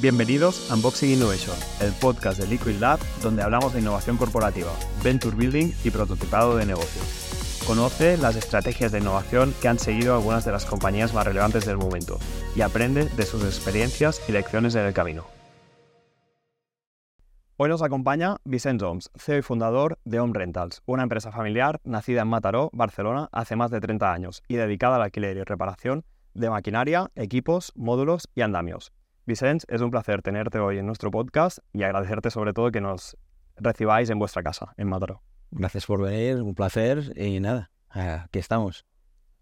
Bienvenidos a Unboxing Innovation, el podcast de Liquid Lab donde hablamos de innovación corporativa, venture building y prototipado de negocios. Conoce las estrategias de innovación que han seguido algunas de las compañías más relevantes del momento y aprende de sus experiencias y lecciones en el camino. Hoy nos acompaña Vicent Joms, CEO y fundador de Home Rentals, una empresa familiar nacida en Mataró, Barcelona, hace más de 30 años y dedicada al alquiler y reparación de maquinaria, equipos, módulos y andamios. Vicent, es un placer tenerte hoy en nuestro podcast y agradecerte sobre todo que nos recibáis en vuestra casa, en Mataró. Gracias por venir, un placer y nada, aquí estamos.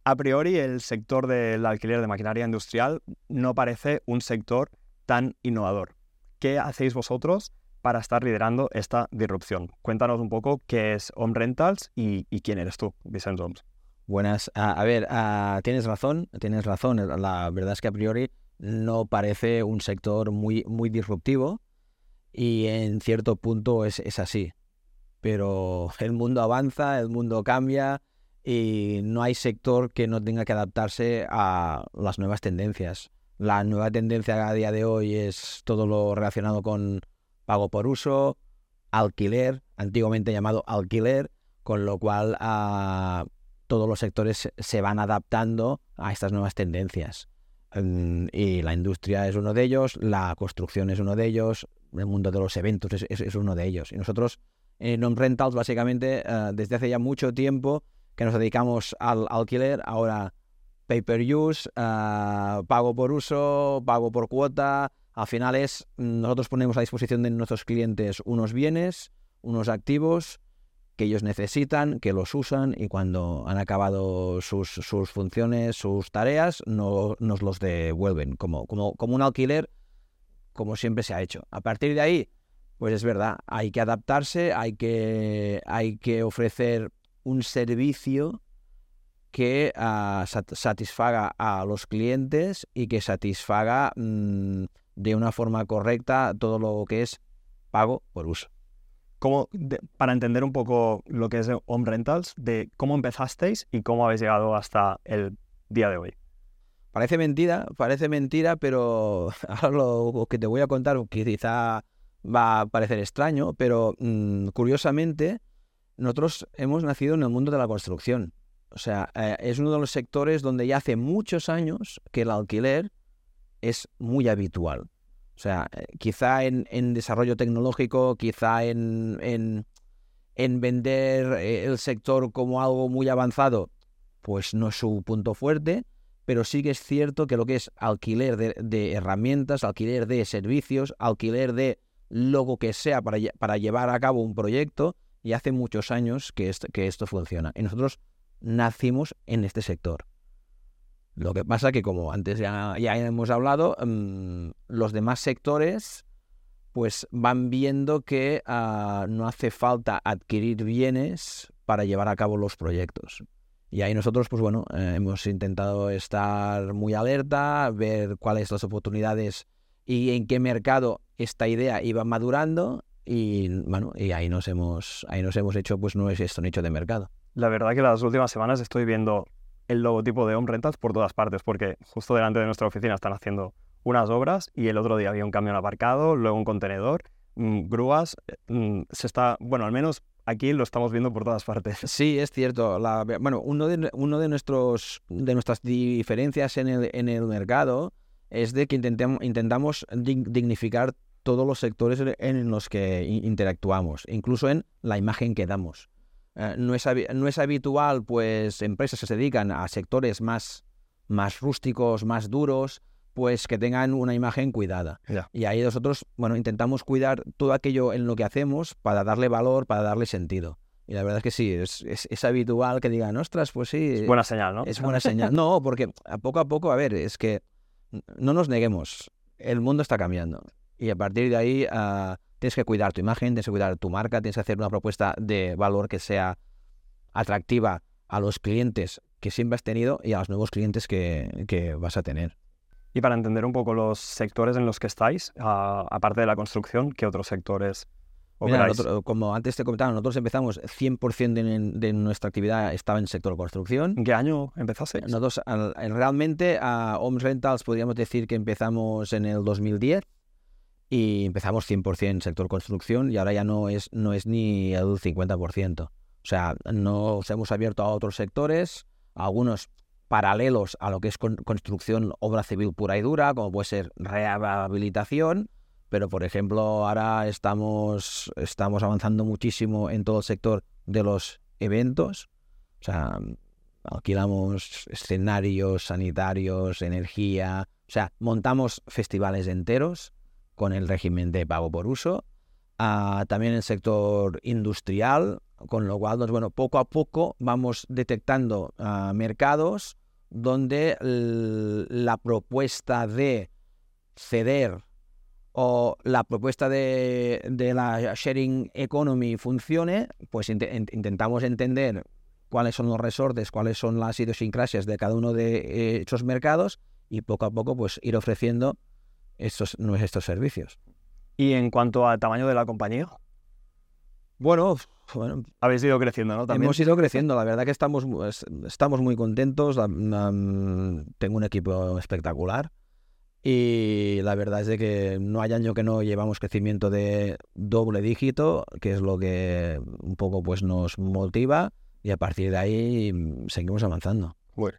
A priori, el sector del alquiler de maquinaria industrial no parece un sector tan innovador. ¿Qué hacéis vosotros para estar liderando esta disrupción. Cuéntanos un poco qué es Home Rentals y, quién eres tú, Vicente Homes. Buenas. a ver, tienes razón, tienes razón. La verdad es que a priori no parece un sector muy, muy disruptivo y en cierto punto es, es así. Pero el mundo avanza, el mundo cambia y no hay sector que no tenga que adaptarse a las nuevas tendencias. La nueva tendencia a día de hoy es todo lo relacionado con pago por uso, alquiler, antiguamente llamado alquiler, con lo cual ah, todos los sectores se van adaptando a estas nuevas tendencias. Mm, y la industria es uno de ellos, la construcción es uno de ellos, el mundo de los eventos es, uno de ellos. Y nosotros en Non Rentals, básicamente, ah, desde hace ya mucho tiempo que nos dedicamos al alquiler, ahora pay per use, ah, pago por uso, pago por cuota, al final es, nosotros ponemos a disposición de nuestros clientes unos bienes, unos activos que ellos necesitan, que los usan y cuando han acabado sus, funciones, sus tareas, no, nos los devuelven, como, como, como un alquiler, como siempre se ha hecho. A partir de ahí, pues es verdad, hay que adaptarse, hay que, hay que ofrecer un servicio que ah, satisfaga a los clientes y que satisfaga mm, de una forma correcta todo lo que es pago por uso. ¿Cómo, para entender un poco lo que es Home Rentals, de cómo empezasteis y cómo habéis llegado hasta el día de hoy. Parece mentira, parece mentira, pero ahora lo que te voy a contar quizá va a parecer extraño, pero mm, curiosamente nosotros hemos nacido en el mundo de la construcción. O sea, eh, es uno de los sectores donde ya hace muchos años que el alquiler es muy habitual. O sea, eh, quizá en, desarrollo tecnológico, quizá en, en, vender eh, el sector como algo muy avanzado, pues no es su punto fuerte, pero sí que es cierto que lo que es alquiler de, herramientas, alquiler de servicios, alquiler de lo que sea para, para llevar a cabo un proyecto, y hace muchos años que que esto funciona. Y nosotros nacimos en este sector. Lo que pasa que, como antes ya, hemos hablado, mm, los demás sectores pues van viendo que ah, no hace falta adquirir bienes para llevar a cabo los proyectos. Y ahí nosotros, pues bueno, eh, hemos intentado estar muy alerta, ver cuáles las oportunidades y en qué mercado esta idea iba madurando y bueno, y ahí nos hemos, ahí nos hemos hecho pues no es esto nicho de mercado. La verdad que las últimas semanas estoy viendo el logotipo de Home Rentals por todas partes, porque justo delante de nuestra oficina están haciendo unas obras y el otro día había un camión aparcado, luego un contenedor, mm, grúas, eh, mm, se está, bueno, al menos aquí lo estamos viendo por todas partes. Sí, es cierto. bueno, uno de, uno de, nuestros, de nuestras diferencias en el, en el mercado es de que intentamos, intentamos dignificar todos los sectores en los que interactuamos, incluso en la imagen que damos. Eh, no, es, no es habitual, pues, empresas que se dedican a sectores más, más rústicos, más duros, pues que tengan una imagen cuidada. Y ahí nosotros, bueno, intentamos cuidar todo aquello en lo que hacemos para darle valor, para darle sentido. Y la verdad es que sí, es, es, habitual que digan, ostras, pues sí. Es buena señal, ¿no? Es buena señal. No, porque a poco a poco, a ver, es que no nos neguemos, el mundo está cambiando. Y a partir de ahí, uh, tienes que cuidar tu imagen, tienes que cuidar tu marca, tienes que hacer una propuesta de valor que sea atractiva a los clientes que siempre has tenido y a los nuevos clientes que, vas a tener. Y para entender un poco los sectores en los que estáis, aparte de la construcción, ¿qué otros sectores operáis? como antes te comentaba, nosotros empezamos 100% de, de, nuestra actividad estaba en el sector construcción. ¿En qué año empezaste? Nosotros realmente a Homes Rentals podríamos decir que empezamos en el 2010 y empezamos 100% sector construcción y ahora ya no es, no es ni el 50%. O sea, nos hemos abierto a otros sectores, algunos paralelos a lo que es construcción, obra civil pura y dura, como puede ser rehabilitación, pero por ejemplo ahora estamos, estamos avanzando muchísimo en todo el sector de los eventos, o sea, alquilamos escenarios sanitarios, energía, o sea, montamos festivales enteros con el régimen de pago por uso, también el sector industrial, con lo cual, pues, bueno, poco a poco vamos detectando ah, mercados donde la propuesta de ceder o la propuesta de, la sharing economy funcione, pues intentamos entender cuáles son los resortes, cuáles son las idiosincrasias de cada uno de eh, esos mercados y poco a poco pues ir ofreciendo estos, estos servicios. ¿Y en cuanto al tamaño de la compañía? Bueno, bueno, habéis ido creciendo, ¿no? Hemos ido creciendo, la verdad que estamos, estamos muy contentos. tengo un equipo espectacular y la verdad es de que no hay año que no llevamos crecimiento de doble dígito, que es lo que un poco pues nos motiva y a partir de ahí seguimos avanzando. Bueno.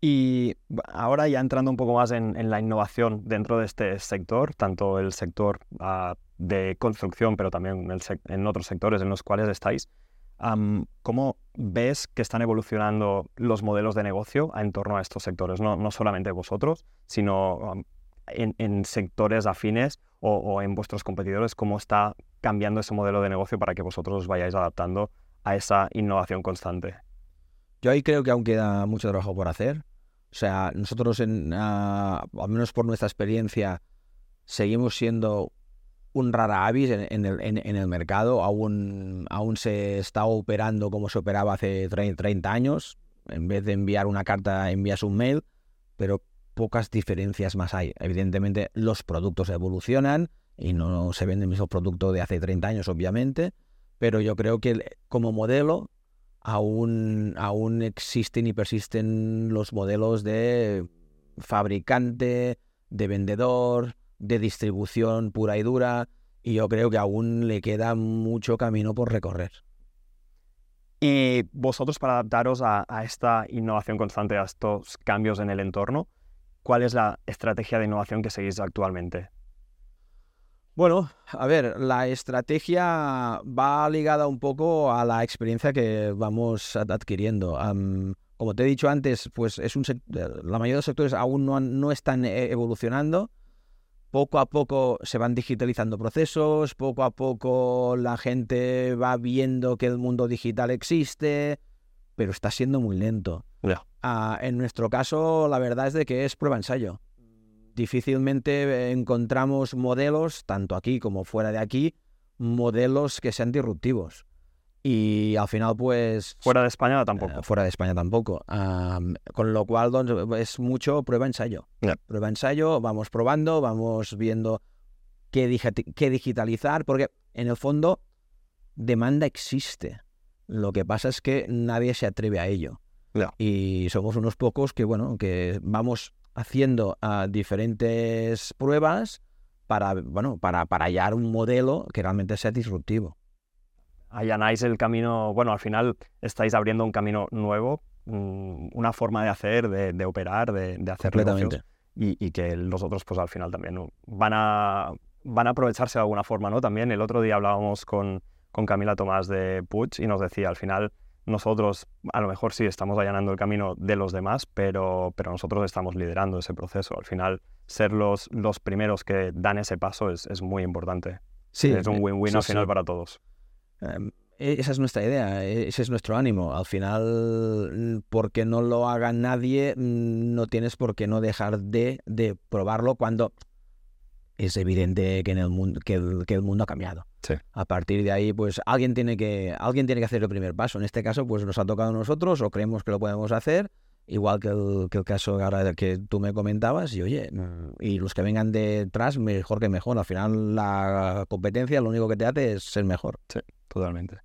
Y ahora ya entrando un poco más en, la innovación dentro de este sector, tanto el sector ah, de construcción, pero también en otros sectores en los cuales estáis, ¿cómo ves que están evolucionando los modelos de negocio en torno a estos sectores? No solamente vosotros, sino en, sectores afines o, en vuestros competidores, ¿cómo está cambiando ese modelo de negocio para que vosotros os vayáis adaptando a esa innovación constante? Yo ahí creo que aún queda mucho trabajo por hacer. O sea, nosotros, en, ah, al menos por nuestra experiencia, seguimos siendo un rara avis en, el, mercado. Aún, aún se está operando como se operaba hace 30 años. En vez de enviar una carta, envías un mail, pero pocas diferencias más hay. Evidentemente, los productos evolucionan y no se vende el mismo producto de hace 30 años, obviamente, pero yo creo que como modelo aún, aún existen y persisten los modelos de fabricante, de vendedor, de distribución pura y dura, y yo creo que aún le queda mucho camino por recorrer. Y vosotros para adaptaros a, esta innovación constante, a estos cambios en el entorno, ¿cuál es la estrategia de innovación que seguís actualmente? Bueno, a ver, la estrategia va ligada un poco a la experiencia que vamos adquiriendo. como te he dicho antes, pues es un la mayoría de los sectores aún no, no están e-, evolucionando poco a poco se van digitalizando procesos, poco a poco la gente va viendo que el mundo digital existe, pero está siendo muy lento. Ah, en nuestro caso, la verdad es de que es prueba-ensayo. Difícilmente encontramos modelos, tanto aquí como fuera de aquí, modelos que sean disruptivos. Y al final, pues... Fuera de España tampoco. Eh, fuera de España tampoco. con lo cual es mucho prueba-ensayo. Prueba-ensayo, vamos probando, vamos viendo qué, qué digitalizar, porque en el fondo demanda existe. Lo que pasa es que nadie se atreve a ello. Y somos unos pocos que, bueno, que vamos haciendo ah, diferentes pruebas para, bueno, para, para hallar un modelo que realmente sea disruptivo. Allanáis el camino, bueno, al final estáis abriendo un camino nuevo, mm, una forma de hacer, de, operar, de, de hacer negocios y, y, que los otros pues al final también van a, van a aprovecharse de alguna forma, ¿no? También el otro día hablábamos con, con Camila Tomás de Puig y nos decía, al final nosotros a lo mejor sí estamos allanando el camino de los demás, pero, pero nosotros estamos liderando ese proceso. Al final, ser los, los primeros que dan ese paso es, es muy importante. Sí, es un eh, win-win al final para todos. E, esa es nuestra idea, e, ese es nuestro ánimo. Al final, porque no lo haga nadie, mm, no tienes por qué no dejar de, de probarlo cuando es evidente que, en el mundo, que, el, mundo ha cambiado. A partir de ahí, pues alguien tiene, que, alguien tiene que hacer el primer paso. En este caso, pues nos ha tocado a nosotros o creemos que lo podemos hacer, igual que el, que el caso ahora que tú me comentabas. Y oye, mm, y los que vengan detrás, mejor que mejor. Al final, la competencia lo único que te hace es ser mejor. Sí. Totalmente.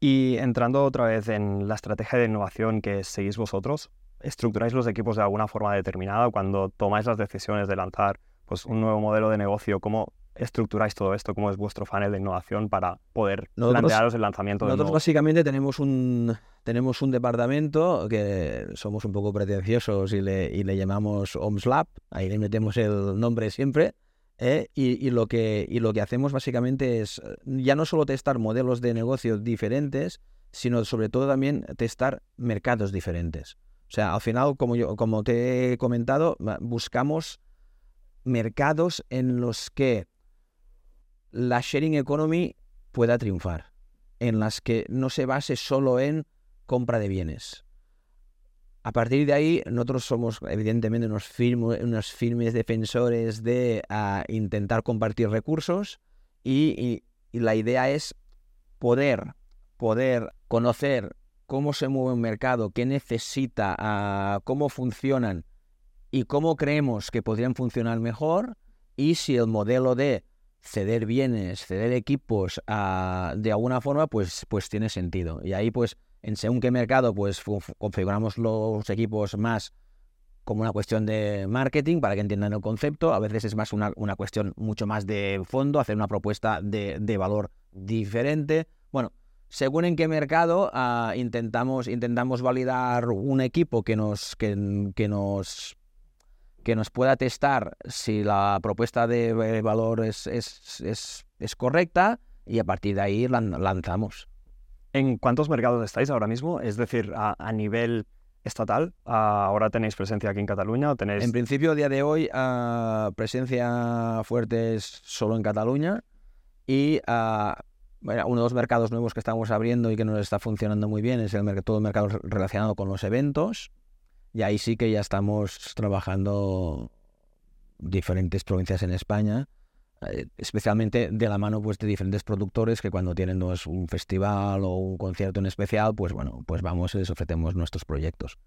Y entrando otra vez en la estrategia de innovación que seguís vosotros, ¿estructuráis los equipos de alguna forma determinada cuando tomáis las decisiones de lanzar pues, un nuevo modelo de negocio? ¿Cómo estructuráis todo esto? ¿Cómo es vuestro funnel de innovación para poder plantearos el lanzamiento de Nosotros básicamente tenemos un, tenemos un departamento que somos un poco pretenciosos y le, y le llamamos OMSLab, ahí le metemos el nombre siempre, ¿eh? y, y, lo que, y lo que hacemos básicamente es ya no solo testar modelos de negocio diferentes, sino sobre todo también testar mercados diferentes. O sea, al final, como, yo, como te he comentado, buscamos mercados en los que la sharing economy pueda triunfar, en las que no se base solo en compra de bienes. A partir de ahí, nosotros somos evidentemente unos, firmes defensores de ah, intentar compartir recursos y, la idea es poder, poder conocer cómo se mueve un mercado, qué necesita, ah, cómo funcionan y cómo creemos que podrían funcionar mejor y si el modelo de ceder bienes, ceder equipos de alguna forma, pues, pues tiene sentido. Y ahí pues en según qué mercado, pues configuramos los equipos más como una cuestión de marketing para que entiendan el concepto. A veces es más una, cuestión mucho más de fondo, hacer una propuesta de, valor diferente. Bueno, según en qué mercado ah, intentamos, intentamos validar un equipo que nos, que, nos, que nos pueda testar si la propuesta de valor es, es, es, es correcta y a partir de ahí lanzamos. ¿En cuántos mercados estáis ahora mismo? Es decir, a, nivel estatal, ¿ahora tenéis presencia aquí en Cataluña o tenéis...? En principio, a día de hoy, ah, presencia fuerte es solo en Cataluña y bueno, uno de los mercados nuevos que estamos abriendo y que nos está funcionando muy bien es el, todo el mercado relacionado con los eventos y ahí sí que ya estamos trabajando diferentes provincias en España eh, especialmente de la mano pues, de diferentes productores que cuando tienen un festival o un concierto en especial, pues bueno, pues vamos y les ofrecemos nuestros proyectos.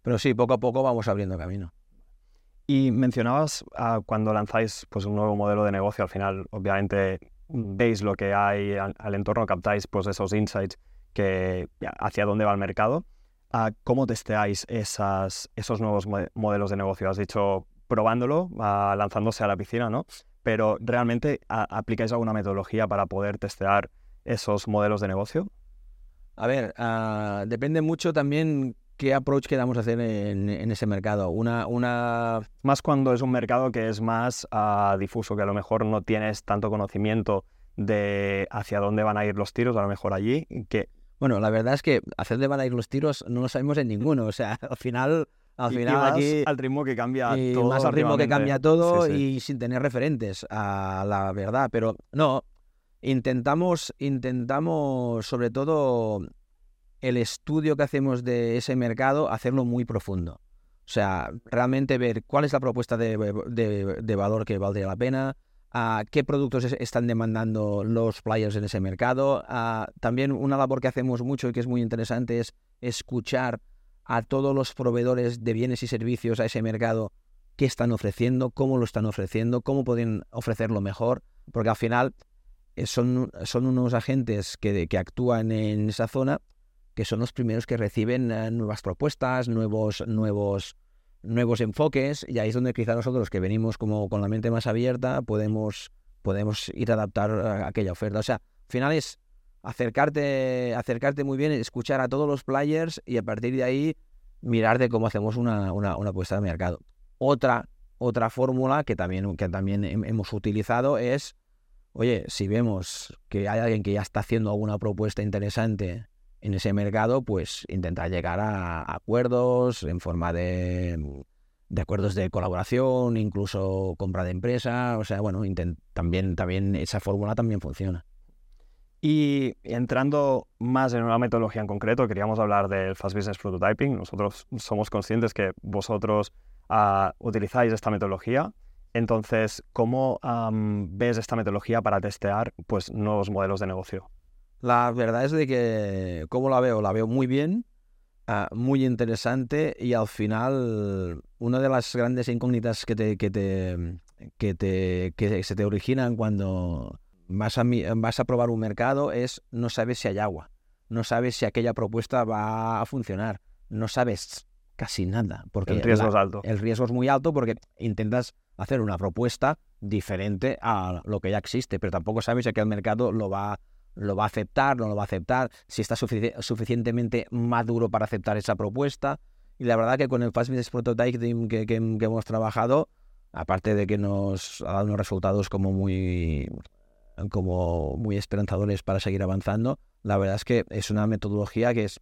Pero sí, poco a poco vamos abriendo camino. Y mencionabas ah, cuando lanzáis pues, un nuevo modelo de negocio, al final obviamente veis lo que hay al, entorno, captáis pues, esos insights que hacia dónde va el mercado. Ah, ¿Cómo testeáis esas, esos nuevos modelos de negocio? Has dicho probándolo, ah, lanzándose a la piscina, ¿no? pero ¿realmente aplicáis alguna metodología para poder testear esos modelos de negocio? A ver, ah, depende mucho también qué approach queramos hacer en, ese mercado. Una, una... Más cuando es un mercado que es más ah, difuso, que a lo mejor no tienes tanto conocimiento de hacia dónde van a ir los tiros, a lo mejor allí, que... Bueno, la verdad es que hacia dónde van a ir los tiros no lo sabemos en ninguno. O sea, al final al final aquí al ritmo que cambia todo. Más al ritmo que cambia todo y sin tener referentes a la verdad. Pero no, intentamos, intentamos sobre todo el estudio que hacemos de ese mercado, hacerlo muy profundo. O sea, realmente ver cuál es la propuesta de, valor que valdría la pena, a qué productos están demandando los players en ese mercado. también una labor que hacemos mucho y que es muy interesante es escuchar a todos los proveedores de bienes y servicios a ese mercado qué están ofreciendo, cómo lo están ofreciendo, cómo pueden ofrecerlo mejor, porque al final eh, son, son unos agentes que, que actúan en esa zona que son los primeros que reciben eh, nuevas propuestas, nuevos, nuevos, nuevos enfoques, y ahí es donde quizá nosotros que venimos como con la mente más abierta podemos, podemos ir a adaptar a aquella oferta. O sea, al final es acercarte, acercarte muy bien, escuchar a todos los players y a partir de ahí mirar de cómo hacemos una, una, una apuesta de mercado. Otra, otra fórmula que también, que también hemos utilizado es, oye, si vemos que hay alguien que ya está haciendo alguna propuesta interesante en ese mercado, pues intentar llegar a acuerdos en forma de, acuerdos de colaboración, incluso compra de empresa, o sea, bueno, también, también esa fórmula también funciona. Y entrando más en una metodología en concreto, queríamos hablar del Fast Business Prototyping. Nosotros somos conscientes que vosotros ah, utilizáis esta metodología. Entonces, ¿cómo ves esta metodología para testear pues, nuevos modelos de negocio? La verdad es de que, ¿cómo la veo? La veo muy bien, ah, muy interesante y al final una de las grandes incógnitas que, te, que, te, que, te, que se te originan cuando vas a, vas a probar un mercado es no sabes si hay agua, no sabes si aquella propuesta va a funcionar, no sabes casi nada. Porque el riesgo es alto. El riesgo es muy alto porque intentas, hacer una propuesta diferente a lo que ya existe, pero tampoco sabes si que el mercado lo va, lo va a aceptar, no lo va a aceptar, si está suficientemente maduro para aceptar esa propuesta. Y la verdad que con el Fast Business Prototype que, que, hemos trabajado, aparte de que nos ha dado unos resultados como muy, como muy esperanzadores para seguir avanzando, la verdad es que es una metodología que es,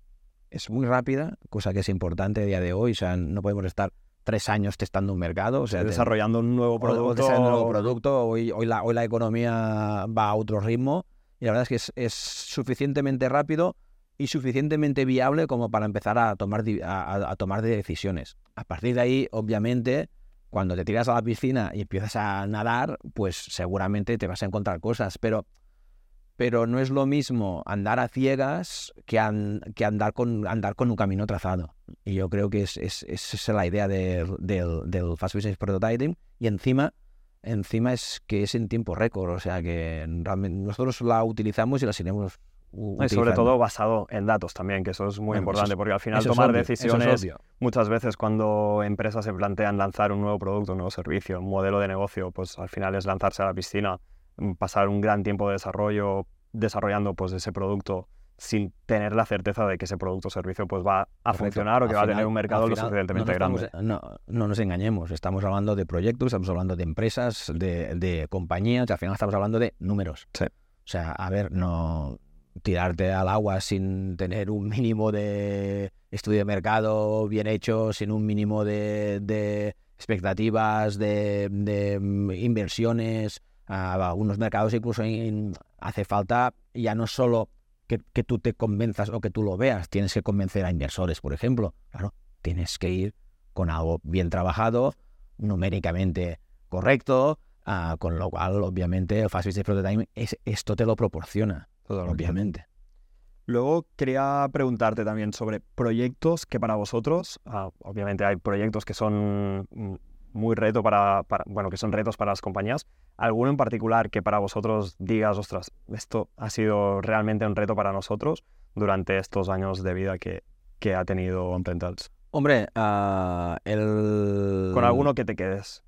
es muy rápida, cosa que es importante a día de hoy. O sea, no podemos estar tres años testando un mercado. O sea, desarrollando un nuevo producto. un nuevo producto. Hoy, hoy, la, hoy la economía va a otro ritmo y la verdad es que es, suficientemente rápido y suficientemente viable como para empezar a tomar, a, tomar decisiones. A partir de ahí, obviamente, cuando te tiras a la piscina y empiezas a nadar, pues seguramente te vas a encontrar cosas, pero, pero no es lo mismo andar a ciegas que, andar, con, andar con un camino trazado. Y yo creo que es, es, es la idea del, del, Fast Business Prototyping. Y encima, encima es que es en tiempo récord, o sea que nosotros la utilizamos y la seguiremos y sobre todo basado en datos también, que eso es muy importante, porque al final tomar decisiones, muchas veces cuando empresas se plantean lanzar un nuevo producto, un nuevo servicio, un modelo de negocio, pues al final es lanzarse a la piscina, mm, pasar un gran tiempo de desarrollo desarrollando pues ese producto sin tener la certeza de que ese producto o servicio pues va a funcionar o que va a tener un mercado lo suficientemente grande. no, no, nos engañemos, estamos hablando de proyectos, estamos hablando de empresas, de, de compañías, al final estamos hablando de números. Sí. O sea, a ver, no, tirarte al agua sin tener un mínimo de estudio de mercado bien hecho, sin un mínimo de, expectativas, de, mm, inversiones. A algunos mercados incluso hace falta ya no solo que, que, tú te convenzas o que tú lo veas, tienes que convencer a inversores, por ejemplo. Claro, tienes que ir con algo bien trabajado, numéricamente correcto, ah, con lo cual, obviamente, el Fast Business Prototype es, esto te lo proporciona obviamente. Luego quería preguntarte también sobre proyectos que para vosotros, ah, obviamente hay proyectos que son mm, muy reto para, bueno, que son retos para las compañías. ¿Alguno en particular que para vosotros digas, ostras, esto ha sido realmente un reto para nosotros durante estos años de vida que, que ha tenido OnPentals? Hombre, uh, el... Con alguno que te quedes.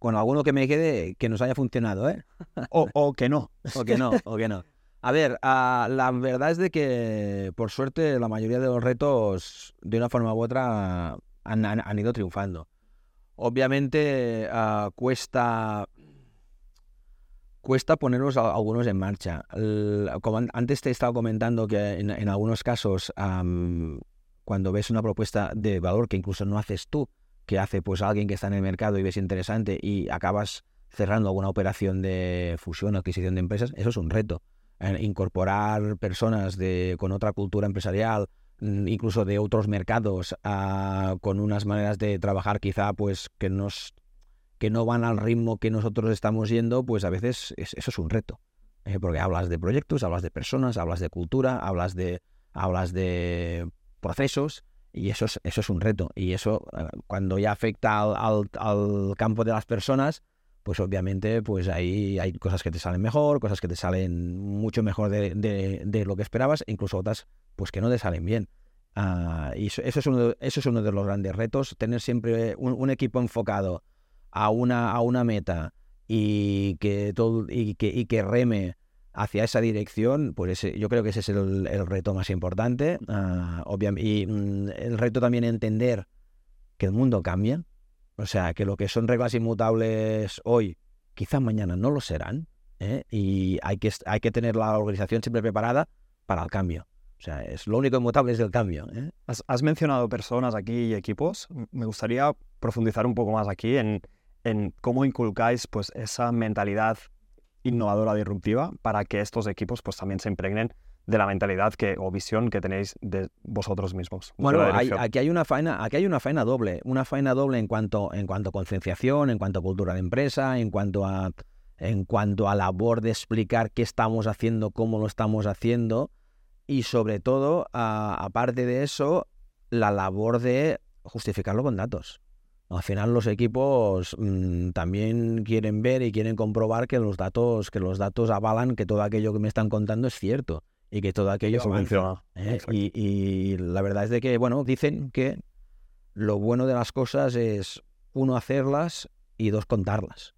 Con alguno que me quede que nos haya funcionado, ¿eh? o, o que no. o que no, o que no. A ver, ah, la verdad es de que, por suerte, la mayoría de los retos, de una forma u otra, han, ido triunfando. Obviamente, uh, cuesta cuesta ponerlos algunos en marcha. como antes te he estado comentando que en, algunos casos, cuando ves una propuesta de valor que incluso no haces tú, que hace pues alguien que está en el mercado y ves interesante y acabas cerrando alguna operación de fusión o adquisición de empresas, eso es un reto incorporar personas de, con otra cultura empresarial, mm, incluso de otros mercados, con unas maneras de trabajar quizá pues que, nos, que no van al ritmo que nosotros estamos yendo, pues a veces eso es un reto. ¿eh? porque hablas de proyectos, hablas de personas, hablas de cultura, hablas de, hablas de procesos y eso es, eso es un reto. Y eso eh, cuando ya afecta al, al campo de las personas, pues obviamente pues ahí hay cosas que te salen mejor, cosas que te salen mucho mejor de, lo que esperabas, e incluso otras pues que no te salen bien. Ah, y eso, es uno de, eso es uno de los grandes retos, tener siempre un, equipo enfocado a una, a una meta y que, todo, y, que, y que reme hacia esa dirección, pues yo creo que ese es el, reto más importante. Uh, y mm, el reto también entender que el mundo cambia, o sea, que lo que son reglas inmutables hoy, quizás mañana no lo serán. ¿eh? Y hay que, hay que tener la organización siempre preparada para el cambio. O sea, es lo único inmutable es el cambio. ¿eh? Has, mencionado personas aquí y equipos. Me gustaría profundizar un poco más aquí en, en cómo inculcáis pues, esa mentalidad innovadora disruptiva para que estos equipos pues, también se impregnen de la mentalidad que, o visión que tenéis de vosotros mismos. Bueno, aquí hay una faena, aquí hay una faena doble, una faena doble en cuanto, en cuanto a concienciación, en cuanto a cultura de empresa, en cuanto a en cuanto a labor de explicar qué estamos haciendo, cómo lo estamos haciendo y sobre todo, aparte de eso, la labor de justificarlo con datos. Al final los equipos mm, también quieren ver y quieren comprobar que los datos, que los datos avalan que todo aquello que me están contando es cierto y que todo aquello funciona. ¿eh? Y, la verdad es de que, bueno, dicen que lo bueno de las cosas es, uno, hacerlas y dos, contarlas.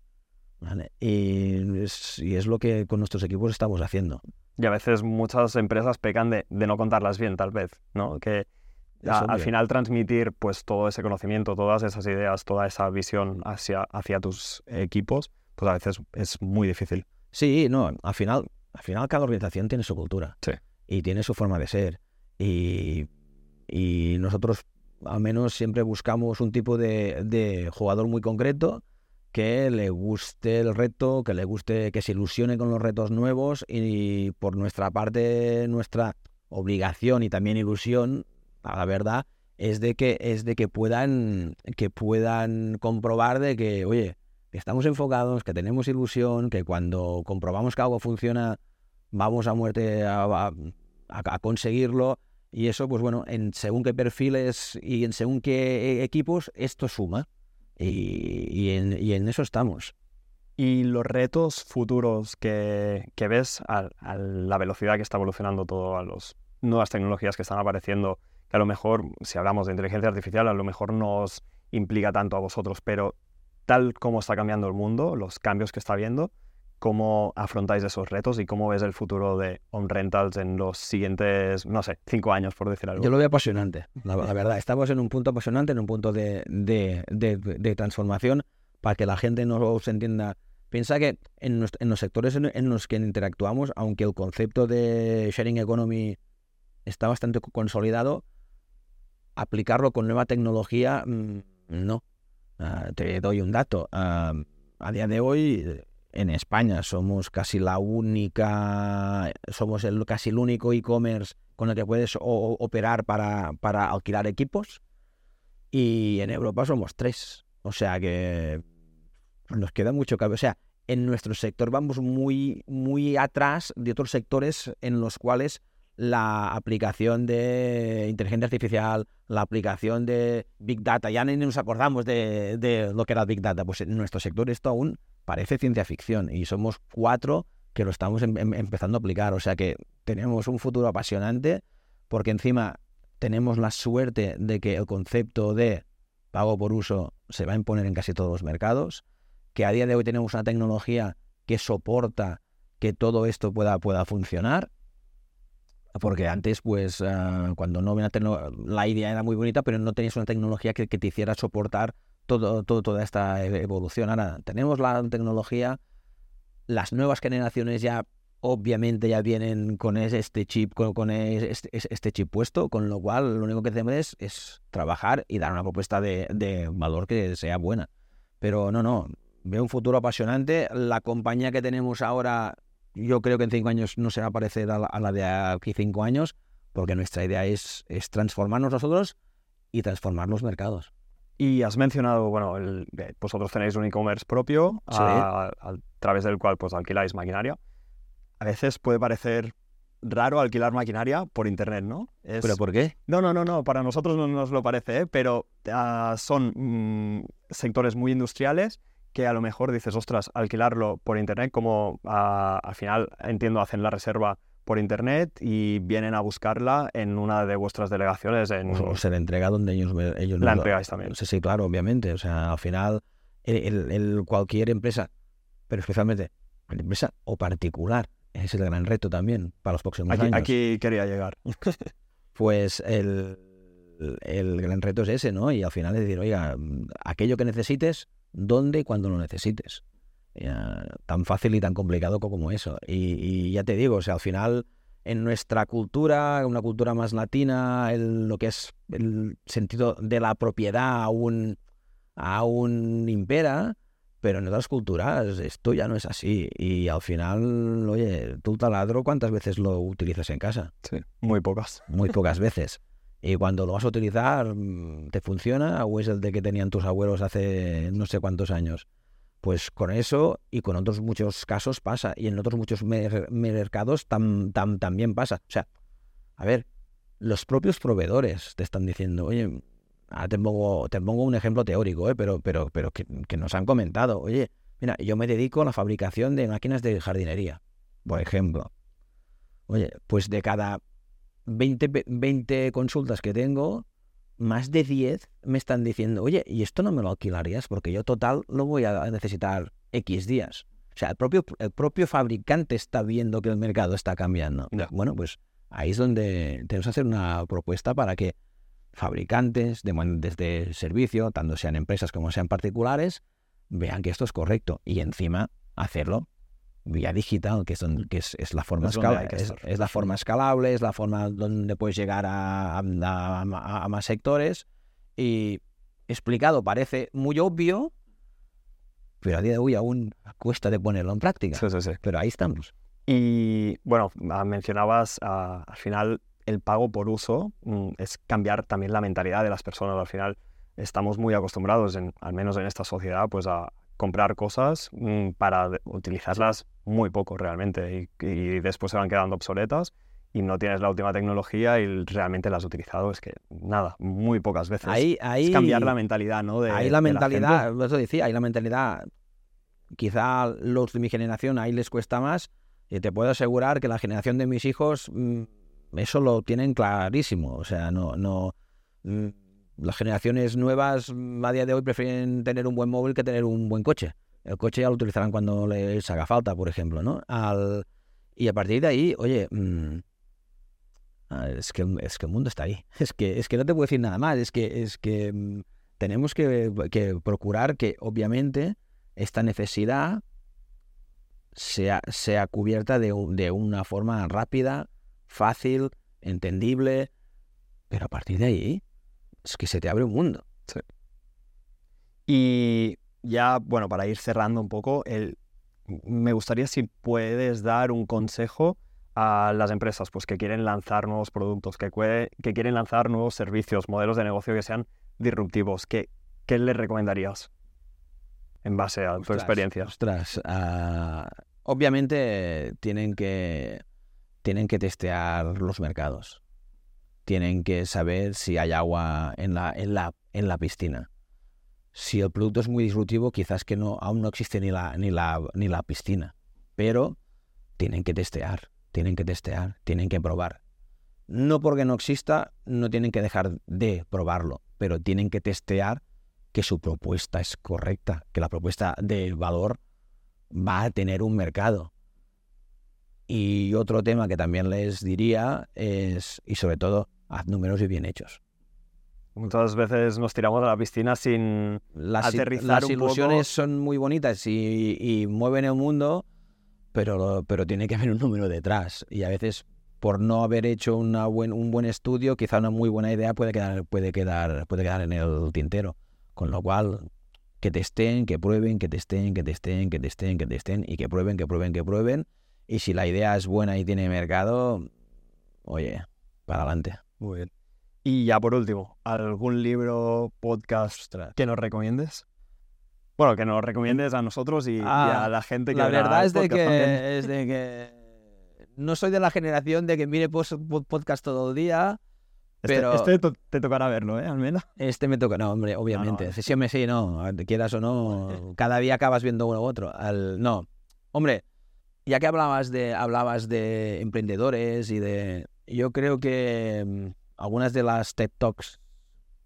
¿vale? Y, es, y es lo que con nuestros equipos estamos haciendo. Y a veces muchas empresas pecan de, de no contarlas bien, tal vez, ¿no? Que a- al final transmitir pues todo ese conocimiento, todas esas ideas, toda esa visión hacia, hacia tus equipos, pues a veces es muy difícil. Sí, no, al final, al final cada organización tiene su cultura. Sí. Y tiene su forma de ser. Y, y nosotros al menos siempre buscamos un tipo de, de jugador muy concreto que le guste el reto, que le guste, que se ilusione con los retos nuevos y por nuestra parte, nuestra obligación y también ilusión, la verdad, es de que, es de que puedan, que puedan comprobar de que, oye, estamos enfocados, que tenemos ilusión, que cuando comprobamos que algo funciona, vamos a muerte a- a- a conseguirlo. Y eso, pues bueno, en según qué perfiles y en según qué equipos, esto suma. Y, y en, y en eso estamos. Y los retos futuros que, que ves a, a la velocidad que está evolucionando todo, a las nuevas tecnologías que están apareciendo, a lo mejor, si hablamos de inteligencia artificial, a lo mejor no implica tanto a vosotros, pero tal como está cambiando el mundo, los cambios que está habiendo, ¿cómo afrontáis esos retos y cómo ves el futuro de Home Rentals en los siguientes, no sé, cinco años, por decir algo? Yo lo veo apasionante, la, verdad. Estamos en un punto apasionante, en un punto de, de- de- transformación para que la gente no se entienda. Piensa que en, los sectores en, los que interactuamos, aunque el concepto de sharing economy está bastante co- consolidado, aplicarlo con nueva tecnología, mm, no. Ah, te doy un dato. A día de hoy, en España, somos casi la única, somos el, casi el único e-commerce con el que puedes operar para, para alquilar equipos. Y en Europa somos tres. O sea que nos queda mucho que O sea, en nuestro sector vamos muy, muy atrás de otros sectores en los cuales la aplicación de inteligencia artificial, la aplicación de Big Data, ya ni nos acordamos de, lo que era Big Data. Pues en nuestro sector esto aún parece ciencia ficción y somos cuatro que lo estamos em- em- empezando a aplicar. O sea que tenemos un futuro apasionante porque encima tenemos la suerte de que el concepto de pago por uso se va a imponer en casi todos los mercados, que a día de hoy tenemos una tecnología que soporta que todo esto pueda, pueda funcionar. Porque antes, pues, ah, cuando no había la idea era muy bonita, pero no tenías una tecnología que, que te hiciera soportar todo, todo, toda esta e- evolución. Ahora tenemos la tecnología, las nuevas generaciones ya obviamente ya vienen con es- este chip, con, con es- este, es- este chip puesto, con lo cual lo único que hacemos es, es trabajar y dar una propuesta de, de valor que sea buena. Pero no, no, veo un futuro apasionante. La compañía que tenemos ahora, yo creo que en cinco años no se va a parecer a la, a la de aquí cinco años, porque nuestra idea es, es transformarnos nosotros y transformar los mercados. Y has mencionado, bueno, el- eh, vosotros tenéis un e-commerce propio Sí. a, a través del cual pues alquiláis maquinaria. A veces puede parecer raro alquilar maquinaria por internet, ¿no? Es- ¿Pero por qué? No, no, no, no, para nosotros no nos lo parece, ¿eh? pero ah, son mm, sectores muy industriales que a lo mejor dices, ostras, alquilarlo por internet, como al final entiendo hacen la reserva por internet y vienen a buscarla en una de vuestras delegaciones en... O, se le entrega donde ellos, ellos La lo- entregáis también. Sí, sí, claro, obviamente. O sea, al final, el, el- el- cualquier empresa, pero especialmente la empresa o particular, es el gran reto también para los próximos Aquí, años. aquí quería llegar. Pues el, el gran reto es ese, ¿no? Y al final es decir, oiga, aquello que necesites, ¿dónde y cuándo lo necesites? Ya, tan fácil y tan complicado co- como eso. Y, y ya te digo, o sea, al final, en nuestra cultura, una cultura más latina, el- lo que es el sentido de la propiedad aún, aún impera, pero en otras culturas esto ya no es así. Y al final, oye, tú taladro, ¿cuántas veces lo utilizas en casa? Sí, muy pocas. muy pocas veces. Y cuando lo vas a utilizar, mm, ¿te funciona o es el de que tenían tus abuelos hace no sé cuántos años? Pues con eso y con otros muchos casos pasa. Y en otros muchos mer- mercados tam- tam- también pasa. O sea, a ver, los propios proveedores te están diciendo, oye, ahora te pongo, te pongo un ejemplo teórico, ¿eh? pero, pero, pero que nos han comentado, oye, mira, yo me dedico a la fabricación de máquinas de jardinería, por ejemplo. Oye, pues de cada 20, pe- 20 consultas que tengo, más de 10 me están diciendo, oye, ¿y esto no me lo alquilarías? Porque yo total lo voy a necesitar X días. O sea, el propio, el propio fabricante está viendo que el mercado está cambiando. Bueno, pues ahí es donde tenemos que hacer una propuesta para que fabricantes, de, desde servicio, tanto sean empresas como sean particulares, vean que esto es correcto y encima hacerlo vía digital, que, es, la forma escalable, es, la forma escalable, es la forma donde puedes llegar a, a, más sectores y explicado parece muy obvio, pero a día de hoy aún cuesta de ponerlo en práctica. Sí, sí, sí. Pero ahí estamos. Y bueno, ah, mencionabas ah, al final el pago por uso mm, es cambiar también la mentalidad de las personas. Al final estamos muy acostumbrados, en, al menos en esta sociedad, pues a comprar cosas mm, para utilizarlas muy poco realmente y, después se van quedando obsoletas y no tienes la última tecnología y realmente la has utilizado, es que nada, muy pocas veces. Ahí, ahí, es cambiar la mentalidad, ¿no? De, ahí la mentalidad, eso decía, ahí la mentalidad, quizá los de mi generación ahí les cuesta más y te puedo asegurar que la generación de mis hijos mm, eso lo tienen clarísimo. O sea, no, no. Mm, las generaciones nuevas mm, a día de hoy prefieren tener un buen móvil que tener un buen coche. El coche ya lo utilizarán cuando les haga falta, por ejemplo, ¿no? Al, y a partir de ahí, oye, ah, es, que, es que el mundo está ahí. Es que, es que no te puedo decir nada más. Es que, es que tenemos que, que procurar que, obviamente, esta necesidad sea, sea cubierta de, de una forma rápida, fácil, entendible, pero a partir de ahí es que se te abre un mundo. Sí. Y ya, bueno, para ir cerrando un poco, el, me gustaría si puedes dar un consejo a las empresas pues, que quieren lanzar nuevos productos, que, que quieren lanzar nuevos servicios, modelos de negocio que sean disruptivos. ¿Qué, qué les recomendarías? en base a tu experiencia? Ostras, ah, obviamente tienen que, tienen que testear los mercados. Tienen que saber si hay agua en la, en la, en la piscina. Si el producto es muy disruptivo, quizás que aún no existe ni la, ni la, ni la piscina. Pero tienen que testear, tienen que testear, tienen que probar. No porque no exista, no tienen que dejar de probarlo, pero tienen que testear que su propuesta es correcta, que la propuesta de valor va a tener un mercado. Y otro tema que también les diría es, y sobre todo, haz números y bien hechos. Muchas veces nos tiramos a la piscina sin las, aterrizar Las ilusiones son muy bonitas y, mueven el mundo, pero, pero tiene que haber un número detrás. Y a veces, por no haber hecho una buen, un buen estudio, quizá una muy buena idea puede quedar, puede quedar, puede quedar en el tintero. Con lo cual, que testen, que prueben, que testen, que testen, que testen, que testen y que prueben, que prueben, que prueben. Y si la idea es buena y tiene mercado, oye, para adelante. Muy bien. Y ya por último, ¿algún libro, podcast que nos recomiendes? Bueno, que nos recomiendes a nosotros y, a ah, la gente que La verdad es de que, es de que no soy de la generación de que mire podcast todo el día este, pero este, te tocará verlo, ¿eh? Al menos. Este me toca, no, hombre, obviamente. No, Sí, sí, no, quieras o no, cada día acabas viendo uno u otro. Al, no, hombre, ya que hablabas de, hablabas de emprendedores y de... Yo creo que mm, algunas de las TED Talks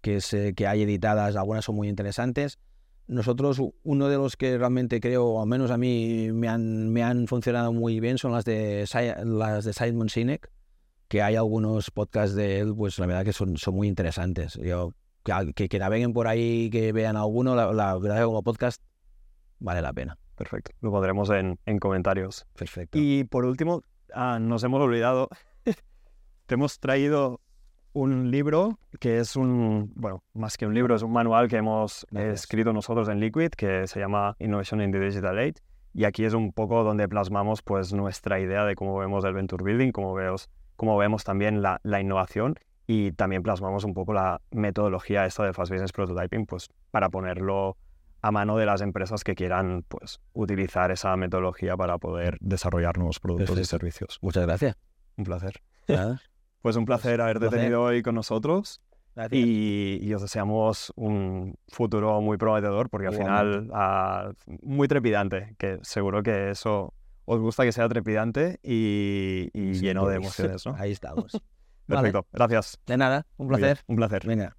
que, se, que hay editadas, algunas son muy interesantes. Nosotros, uno de los que realmente creo, al menos a mí me han, me han funcionado muy bien, son las de, las de Simon Sinek que hay algunos podcasts de él, pues la verdad que son, son muy interesantes. Yo, que, que naveguen por ahí, que vean alguno, la, la verdad que como podcast vale la pena. Perfecto, lo pondremos en, en comentarios. Perfecto. Y por último, ah, nos hemos olvidado, te hemos traído un libro que es un, bueno, más que un libro, es un manual que hemos escrito nosotros en Liquid que se llama Innovation in the Digital Age. Y aquí es un poco donde plasmamos pues nuestra idea de cómo vemos el Venture Building, cómo vemos como vemos también la, innovación y también plasmamos un poco la metodología esta de Fast Business Prototyping pues, para ponerlo a mano de las empresas que quieran pues, utilizar esa metodología para poder desarrollar nuevos productos y servicios. Muchas gracias. Un placer. Pues un placer haberte tenido hoy con nosotros. Y, os deseamos un futuro muy prometedor porque al final ah, muy trepidante, que seguro que eso os gusta que sea trepidante y, lleno de emociones, ¿no? Ahí estamos. Vale. Perfecto, gracias. De nada, un placer. Un placer. Venga.